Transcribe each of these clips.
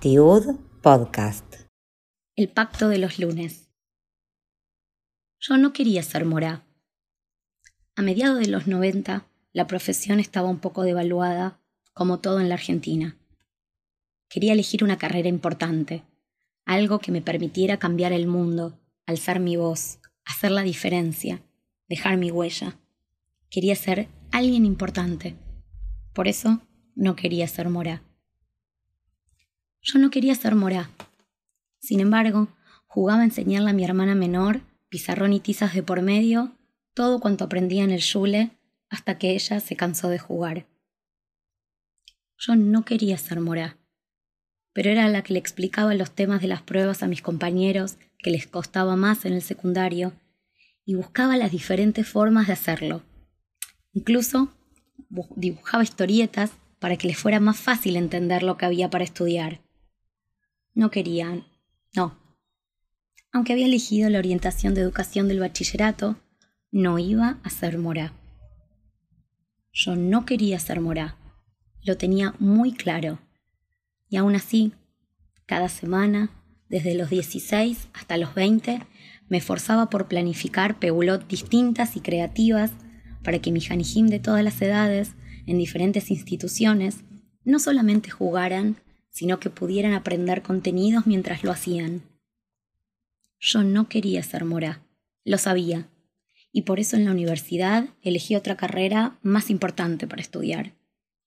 Tiud Podcast. El pacto de los lunes. Yo no quería ser morá. A mediados de los 90, la profesión estaba un poco devaluada, como todo en la Argentina. Quería elegir una carrera importante, algo que me permitiera cambiar el mundo, alzar mi voz, hacer la diferencia, dejar mi huella. Quería ser alguien importante. Por eso no quería ser morá. Yo no quería ser morá. Sin embargo, jugaba a enseñarle a mi hermana menor, pizarrón y tizas de por medio, todo cuanto aprendía en el yule, hasta que ella se cansó de jugar. Yo no quería ser morá, pero era la que le explicaba los temas de las pruebas a mis compañeros, que les costaba más en el secundario, y buscaba las diferentes formas de hacerlo. Incluso dibujaba historietas para que les fuera más fácil entender lo que había para estudiar. No querían, no. Aunque había elegido la orientación de educación del bachillerato, no iba a ser morá. Yo no quería ser morá, lo tenía muy claro. Y aún así, cada semana, desde los 16 hasta los 20, me esforzaba por planificar peulot distintas y creativas para que mi janijim de todas las edades, en diferentes instituciones, no solamente jugaran, sino que pudieran aprender contenidos mientras lo hacían. Yo no quería ser morá, lo sabía, y por eso en la universidad elegí otra carrera más importante para estudiar.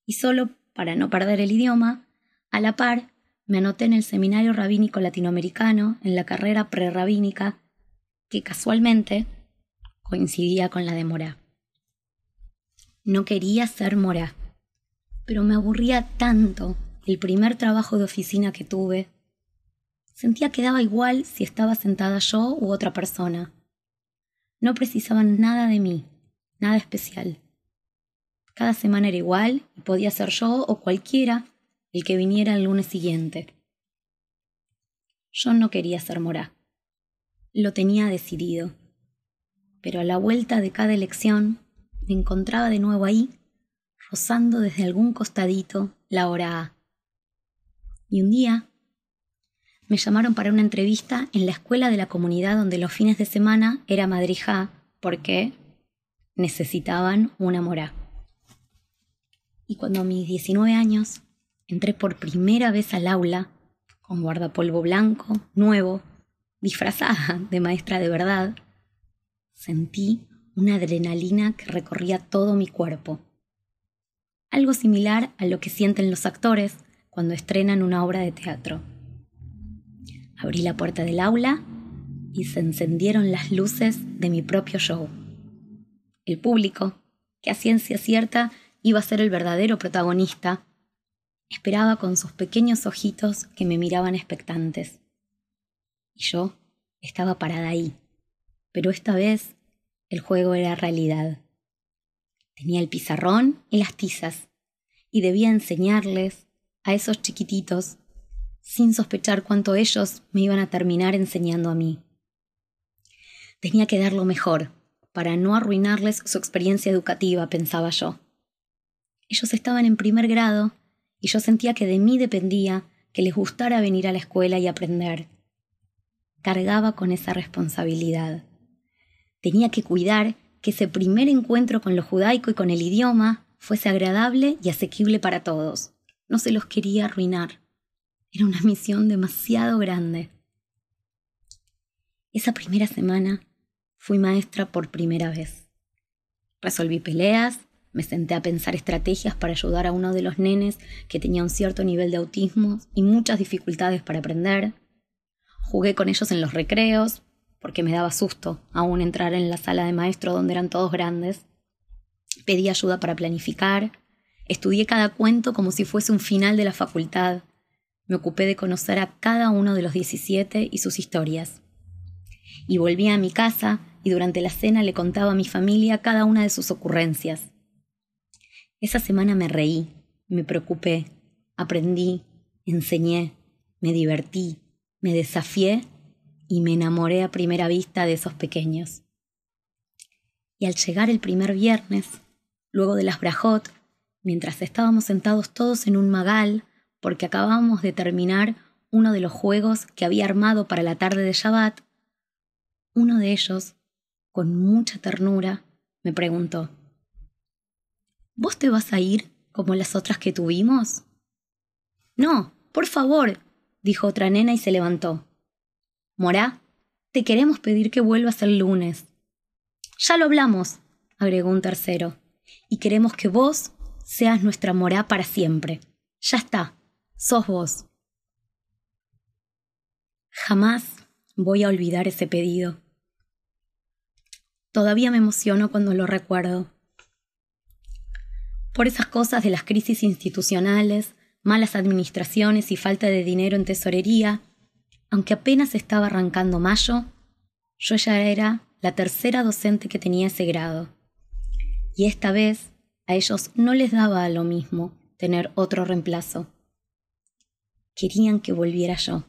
Y solo para no perder el idioma, a la par me anoté en el Seminario Rabínico Latinoamericano en la carrera prerrabínica, que casualmente coincidía con la de Morá. No quería ser Morá, pero me aburría tanto el primer trabajo de oficina que tuve, sentía que daba igual si estaba sentada yo u otra persona. No precisaban nada de mí, nada especial. Cada semana era igual y podía ser yo o cualquiera el que viniera el lunes siguiente. Yo no quería ser morá. Lo tenía decidido. Pero a la vuelta de cada elección me encontraba de nuevo ahí, rozando desde algún costadito la hora A. Y un día me llamaron para una entrevista en la escuela de la comunidad donde los fines de semana era madrija porque necesitaban una morá. Y cuando a mis 19 años entré por primera vez al aula, con guardapolvo blanco, nuevo, disfrazada de maestra de verdad, sentí una adrenalina que recorría todo mi cuerpo. Algo similar a lo que sienten los actores cuando estrenan una obra de teatro. Abrí la puerta del aula y se encendieron las luces de mi propio show. El público, que a ciencia cierta iba a ser el verdadero protagonista, esperaba con sus pequeños ojitos que me miraban expectantes. Y yo estaba parada ahí, pero esta vez el juego era realidad. Tenía el pizarrón y las tizas, y debía enseñarles a esos chiquititos sin sospechar cuánto ellos me iban a terminar enseñando a mí. Tenía que dar lo mejor, para no arruinarles su experiencia educativa, pensaba yo. Ellos estaban en primer grado y yo sentía que de mí dependía que les gustara venir a la escuela y aprender. Cargaba con esa responsabilidad. Tenía que cuidar que ese primer encuentro con lo judaico y con el idioma fuese agradable y asequible para todos. No se los quería arruinar. Era una misión demasiado grande. Esa primera semana fui maestra por primera vez. Resolví peleas, me senté a pensar estrategias para ayudar a uno de los nenes que tenía un cierto nivel de autismo y muchas dificultades para aprender. Jugué con ellos en los recreos, porque me daba susto aún entrar en la sala de maestro donde eran todos grandes. Pedí ayuda para planificar, Estudié cada cuento como si fuese un final de la facultad. Me ocupé de conocer a cada uno de los 17 y sus historias. Y volví a mi casa y durante la cena le contaba a mi familia cada una de sus ocurrencias. Esa semana me reí, me preocupé, aprendí, enseñé, me divertí, me desafié y me enamoré a primera vista de esos pequeños. Y al llegar el primer viernes, luego de las brajot, mientras estábamos sentados todos en un magal, porque acabábamos de terminar uno de los juegos que había armado para la tarde de Shabbat, uno de ellos, con mucha ternura, me preguntó, ¿Vos te vas a ir como las otras que tuvimos? No, por favor, dijo otra nena y se levantó. Morá, te queremos pedir que vuelvas el lunes. Ya lo hablamos, agregó un tercero, y queremos que vos seas nuestra morá para siempre. Ya está, sos vos. Jamás voy a olvidar ese pedido. Todavía me emociono cuando lo recuerdo. Por esas cosas de las crisis institucionales, malas administraciones y falta de dinero en tesorería, aunque apenas estaba arrancando mayo, yo ya era la tercera docente que tenía ese grado. Y esta vez a ellos no les daba lo mismo tener otro reemplazo. Querían que volviera yo.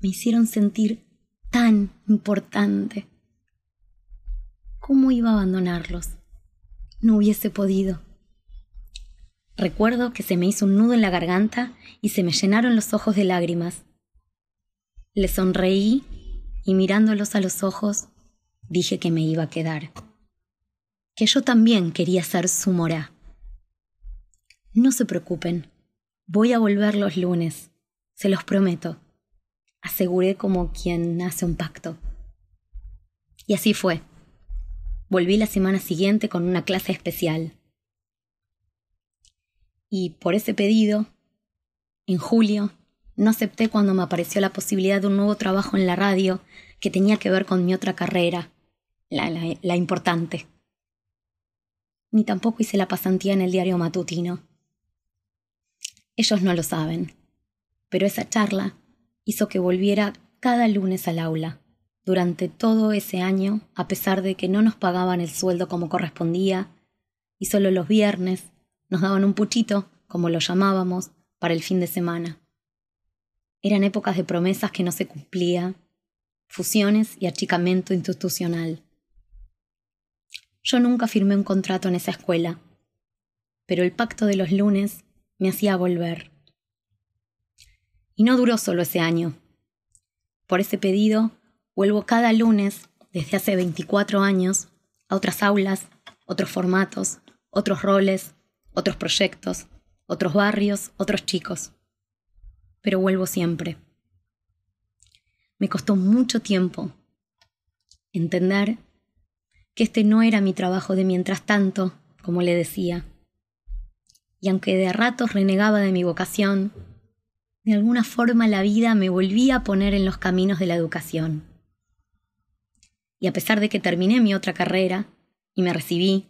Me hicieron sentir tan importante. ¿Cómo iba a abandonarlos? No hubiese podido. Recuerdo que se me hizo un nudo en la garganta y se me llenaron los ojos de lágrimas. Le sonreí y mirándolos a los ojos dije que me iba a quedar. Que yo también quería ser su morá. No se preocupen, voy a volver los lunes, se los prometo, aseguré como quien hace un pacto. Y así fue. Volví la semana siguiente con una clase especial. Y por ese pedido, en julio, no acepté cuando me apareció la posibilidad de un nuevo trabajo en la radio que tenía que ver con mi otra carrera, la, importante. Ni tampoco hice la pasantía en el diario matutino. Ellos no lo saben, pero esa charla hizo que volviera cada lunes al aula durante todo ese año, a pesar de que no nos pagaban el sueldo como correspondía, y solo los viernes nos daban un puchito, como lo llamábamos, para el fin de semana. Eran épocas de promesas que no se cumplía, fusiones y achicamiento institucional. Yo nunca firmé un contrato en esa escuela, pero el pacto de los lunes me hacía volver. Y no duró solo ese año. Por ese pedido Vuelvo cada lunes, desde hace 24 años, a otras aulas, otros formatos, otros roles, otros proyectos, otros barrios, otros chicos. Pero vuelvo siempre. Me costó mucho tiempo entender que este no era mi trabajo de mientras tanto, como le decía. Y aunque de ratos renegaba de mi vocación, de alguna forma la vida me volvía a poner en los caminos de la educación y a pesar de que terminé mi otra carrera y me recibí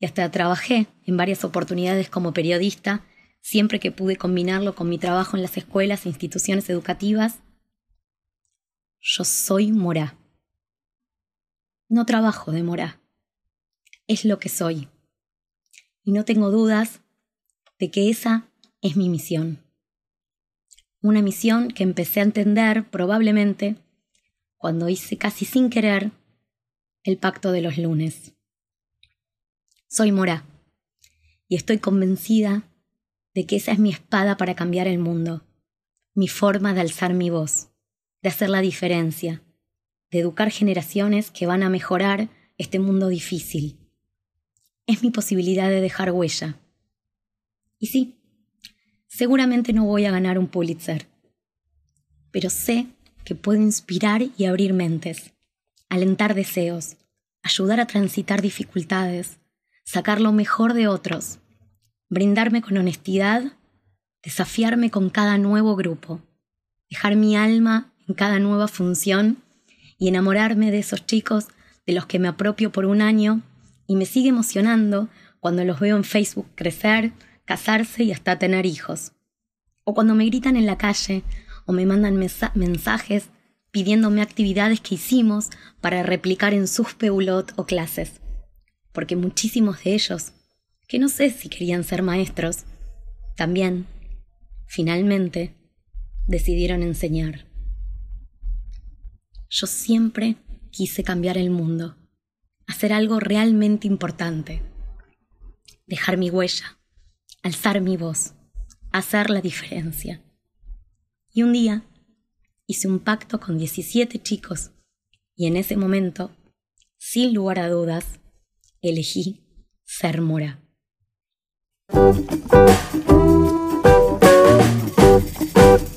y hasta trabajé en varias oportunidades como periodista, siempre que pude combinarlo con mi trabajo en las escuelas e instituciones educativas, yo soy Morá. No trabajo de Morá. Es lo que soy. Y no tengo dudas de que esa es mi misión. Una misión que empecé a entender probablemente cuando hice casi sin querer el pacto de los lunes. Soy Mora y estoy convencida de que esa es mi espada para cambiar el mundo, mi forma de alzar mi voz, de hacer la diferencia, de educar generaciones que van a mejorar este mundo difícil. Es mi posibilidad de dejar huella. Y sí, seguramente no voy a ganar un Pulitzer, pero sé que puedo inspirar y abrir mentes alentar deseos, ayudar a transitar dificultades, sacar lo mejor de otros, brindarme con honestidad, desafiarme con cada nuevo grupo, dejar mi alma en cada nueva función y enamorarme de esos chicos de los que me apropio por un año y me sigue emocionando cuando los veo en Facebook crecer, casarse y hasta tener hijos. O cuando me gritan en la calle o me mandan mensajes pidiéndome actividades que hicimos para replicar en sus peulot o clases, porque muchísimos de ellos, que no sé si querían ser maestros, también, finalmente, decidieron enseñar. Yo siempre quise cambiar el mundo, hacer algo realmente importante, dejar mi huella, alzar mi voz, hacer la diferencia. Y un día hice un pacto con 17 chicos y en ese momento, sin lugar a dudas, elegí ser mora. Thank you.